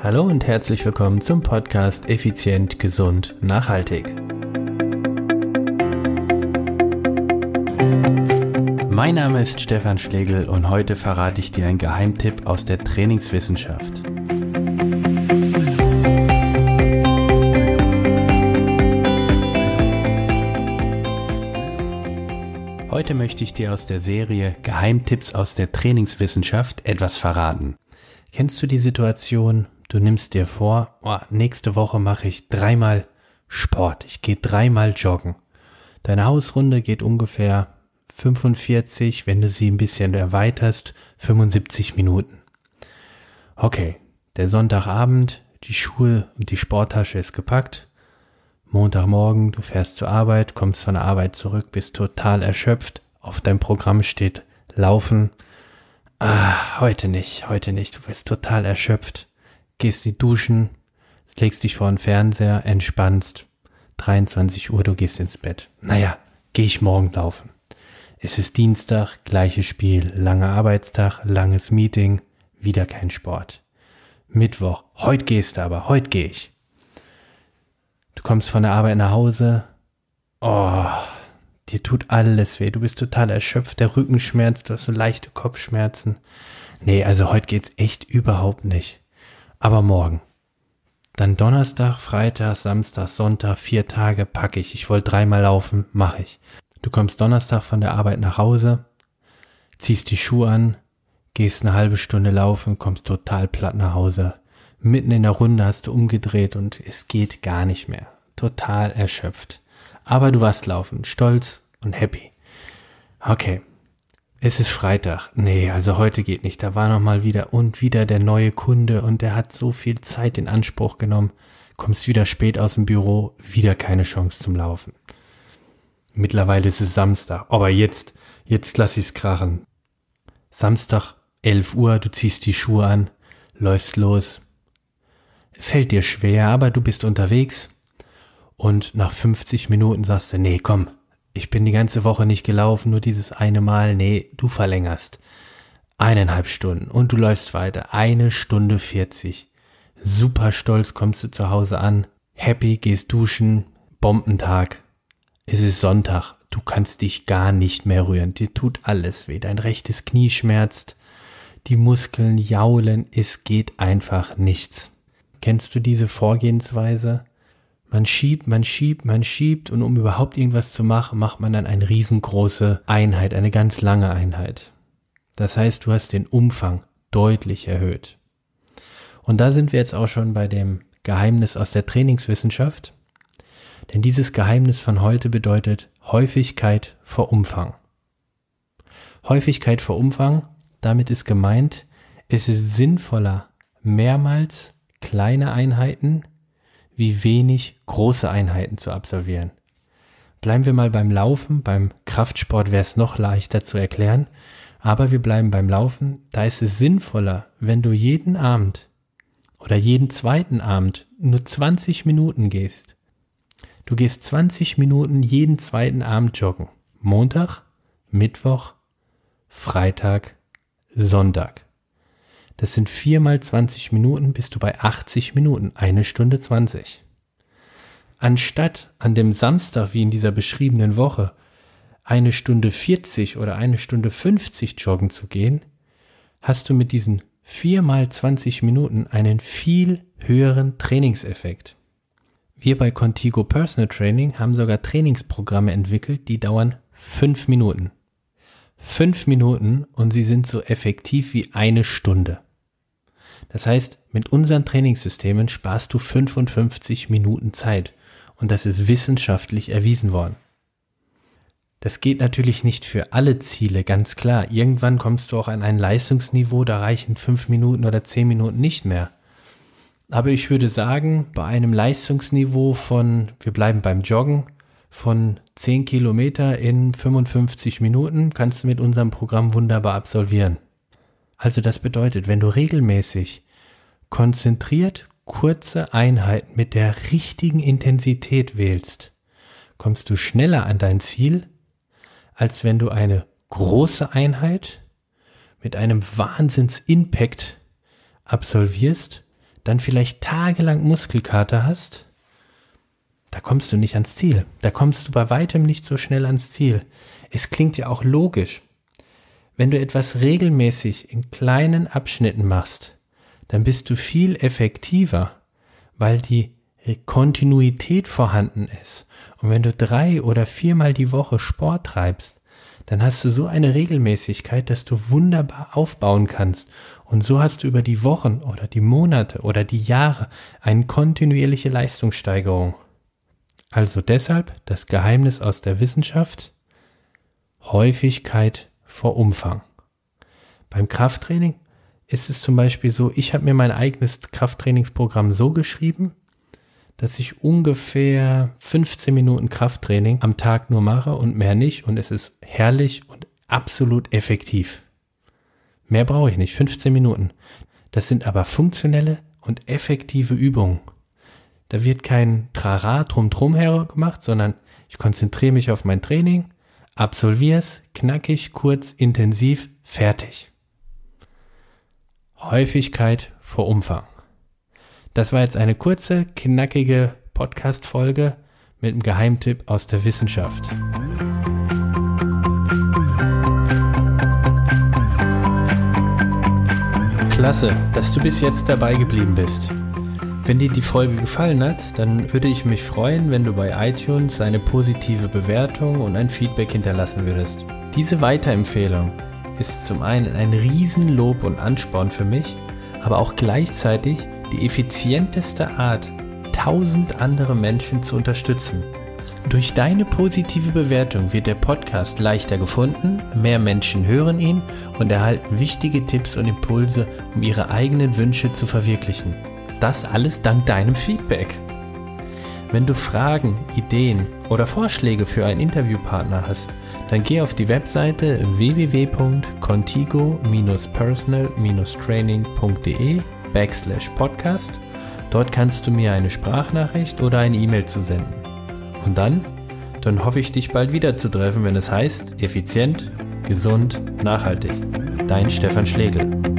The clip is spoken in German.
Hallo und herzlich willkommen zum Podcast Effizient, Gesund, Nachhaltig. Mein Name ist Stefan Schlegel und heute verrate ich dir einen Geheimtipp aus der Trainingswissenschaft. Heute möchte ich dir aus der Serie Geheimtipps aus der Trainingswissenschaft etwas verraten. Kennst du die Situation, du nimmst dir vor, oh, nächste Woche mache ich dreimal Sport, ich gehe dreimal joggen. Deine Hausrunde geht ungefähr 45, wenn du sie ein bisschen erweiterst, 75 Minuten. Okay, der Sonntagabend, die Schuhe und die Sporttasche ist gepackt. Montagmorgen, du fährst zur Arbeit, kommst von der Arbeit zurück, bist total erschöpft. Auf deinem Programm steht Laufen. Ah, heute nicht, heute nicht. Du bist total erschöpft gehst die duschen, legst dich vor den Fernseher, entspannst. 23 Uhr, du gehst ins Bett. Naja, geh ich morgen laufen. Es ist Dienstag, gleiches Spiel, langer Arbeitstag, langes Meeting, wieder kein Sport. Mittwoch, heute gehst du aber, heute geh ich. Du kommst von der Arbeit nach Hause, oh, dir tut alles weh, du bist total erschöpft, der Rücken schmerzt, du hast so leichte Kopfschmerzen. Nee, also heute geht's echt überhaupt nicht aber morgen. Dann Donnerstag, Freitag, Samstag, Sonntag, vier Tage packe ich. Ich wollte dreimal laufen, mache ich. Du kommst Donnerstag von der Arbeit nach Hause, ziehst die Schuhe an, gehst eine halbe Stunde laufen, kommst total platt nach Hause. Mitten in der Runde hast du umgedreht und es geht gar nicht mehr. Total erschöpft. Aber du warst laufen, stolz und happy. Okay, es ist Freitag. Nee, also heute geht nicht. Da war noch mal wieder und wieder der neue Kunde und der hat so viel Zeit in Anspruch genommen. Kommst wieder spät aus dem Büro, wieder keine Chance zum Laufen. Mittlerweile ist es Samstag, aber jetzt, jetzt lass ich's krachen. Samstag, 11 Uhr, du ziehst die Schuhe an, läufst los. Fällt dir schwer, aber du bist unterwegs. Und nach 50 Minuten sagst du, nee, komm, ich bin die ganze Woche nicht gelaufen, nur dieses eine Mal. Nee, du verlängerst. Eineinhalb Stunden und du läufst weiter. Eine Stunde vierzig. Super stolz kommst du zu Hause an. Happy, gehst duschen. Bombentag. Es ist Sonntag. Du kannst dich gar nicht mehr rühren. Dir tut alles weh. Dein rechtes Knie schmerzt. Die Muskeln jaulen. Es geht einfach nichts. Kennst du diese Vorgehensweise? Man schiebt, man schiebt, man schiebt und um überhaupt irgendwas zu machen, macht man dann eine riesengroße Einheit, eine ganz lange Einheit. Das heißt, du hast den Umfang deutlich erhöht. Und da sind wir jetzt auch schon bei dem Geheimnis aus der Trainingswissenschaft. Denn dieses Geheimnis von heute bedeutet Häufigkeit vor Umfang. Häufigkeit vor Umfang, damit ist gemeint, es ist sinnvoller, mehrmals kleine Einheiten wie wenig große Einheiten zu absolvieren. Bleiben wir mal beim Laufen, beim Kraftsport wäre es noch leichter zu erklären, aber wir bleiben beim Laufen, da ist es sinnvoller, wenn du jeden Abend oder jeden zweiten Abend nur 20 Minuten gehst. Du gehst 20 Minuten jeden zweiten Abend joggen. Montag, Mittwoch, Freitag, Sonntag. Das sind viermal 20 Minuten, bist du bei 80 Minuten, eine Stunde 20. Anstatt an dem Samstag, wie in dieser beschriebenen Woche, eine Stunde 40 oder eine Stunde 50 joggen zu gehen, hast du mit diesen viermal 20 Minuten einen viel höheren Trainingseffekt. Wir bei Contigo Personal Training haben sogar Trainingsprogramme entwickelt, die dauern fünf Minuten. Fünf Minuten und sie sind so effektiv wie eine Stunde. Das heißt, mit unseren Trainingssystemen sparst du 55 Minuten Zeit und das ist wissenschaftlich erwiesen worden. Das geht natürlich nicht für alle Ziele, ganz klar. Irgendwann kommst du auch an ein Leistungsniveau, da reichen fünf Minuten oder zehn Minuten nicht mehr. Aber ich würde sagen, bei einem Leistungsniveau von, wir bleiben beim Joggen, von 10 Kilometer in 55 Minuten kannst du mit unserem Programm wunderbar absolvieren. Also das bedeutet, wenn du regelmäßig konzentriert kurze Einheiten mit der richtigen Intensität wählst, kommst du schneller an dein Ziel, als wenn du eine große Einheit mit einem Wahnsinns-Impact absolvierst, dann vielleicht tagelang Muskelkater hast, da kommst du nicht ans Ziel. Da kommst du bei weitem nicht so schnell ans Ziel. Es klingt ja auch logisch. Wenn du etwas regelmäßig in kleinen Abschnitten machst, dann bist du viel effektiver, weil die Kontinuität vorhanden ist. Und wenn du drei oder viermal die Woche Sport treibst, dann hast du so eine Regelmäßigkeit, dass du wunderbar aufbauen kannst. Und so hast du über die Wochen oder die Monate oder die Jahre eine kontinuierliche Leistungssteigerung. Also deshalb das Geheimnis aus der Wissenschaft, Häufigkeit vor Umfang. Beim Krafttraining ist es zum Beispiel so, ich habe mir mein eigenes Krafttrainingsprogramm so geschrieben, dass ich ungefähr 15 Minuten Krafttraining am Tag nur mache und mehr nicht und es ist herrlich und absolut effektiv. Mehr brauche ich nicht, 15 Minuten. Das sind aber funktionelle und effektive Übungen. Da wird kein Trara drum drum gemacht, sondern ich konzentriere mich auf mein Training, absolviere es, knackig, kurz, intensiv, fertig. Häufigkeit vor Umfang. Das war jetzt eine kurze, knackige Podcast-Folge mit einem Geheimtipp aus der Wissenschaft. Klasse, dass du bis jetzt dabei geblieben bist. Wenn dir die Folge gefallen hat, dann würde ich mich freuen, wenn du bei iTunes eine positive Bewertung und ein Feedback hinterlassen würdest. Diese Weiterempfehlung ist zum einen ein Riesenlob und Ansporn für mich, aber auch gleichzeitig die effizienteste Art, tausend andere Menschen zu unterstützen. Durch deine positive Bewertung wird der Podcast leichter gefunden, mehr Menschen hören ihn und erhalten wichtige Tipps und Impulse, um ihre eigenen Wünsche zu verwirklichen. Das alles dank deinem Feedback. Wenn du Fragen, Ideen oder Vorschläge für einen Interviewpartner hast, dann geh auf die Webseite www.contigo-personal-training.de backslash podcast. Dort kannst du mir eine Sprachnachricht oder eine E-Mail zusenden. Und dann, dann hoffe ich dich bald wieder zu treffen, wenn es heißt effizient, gesund, nachhaltig. Dein Stefan Schlegel.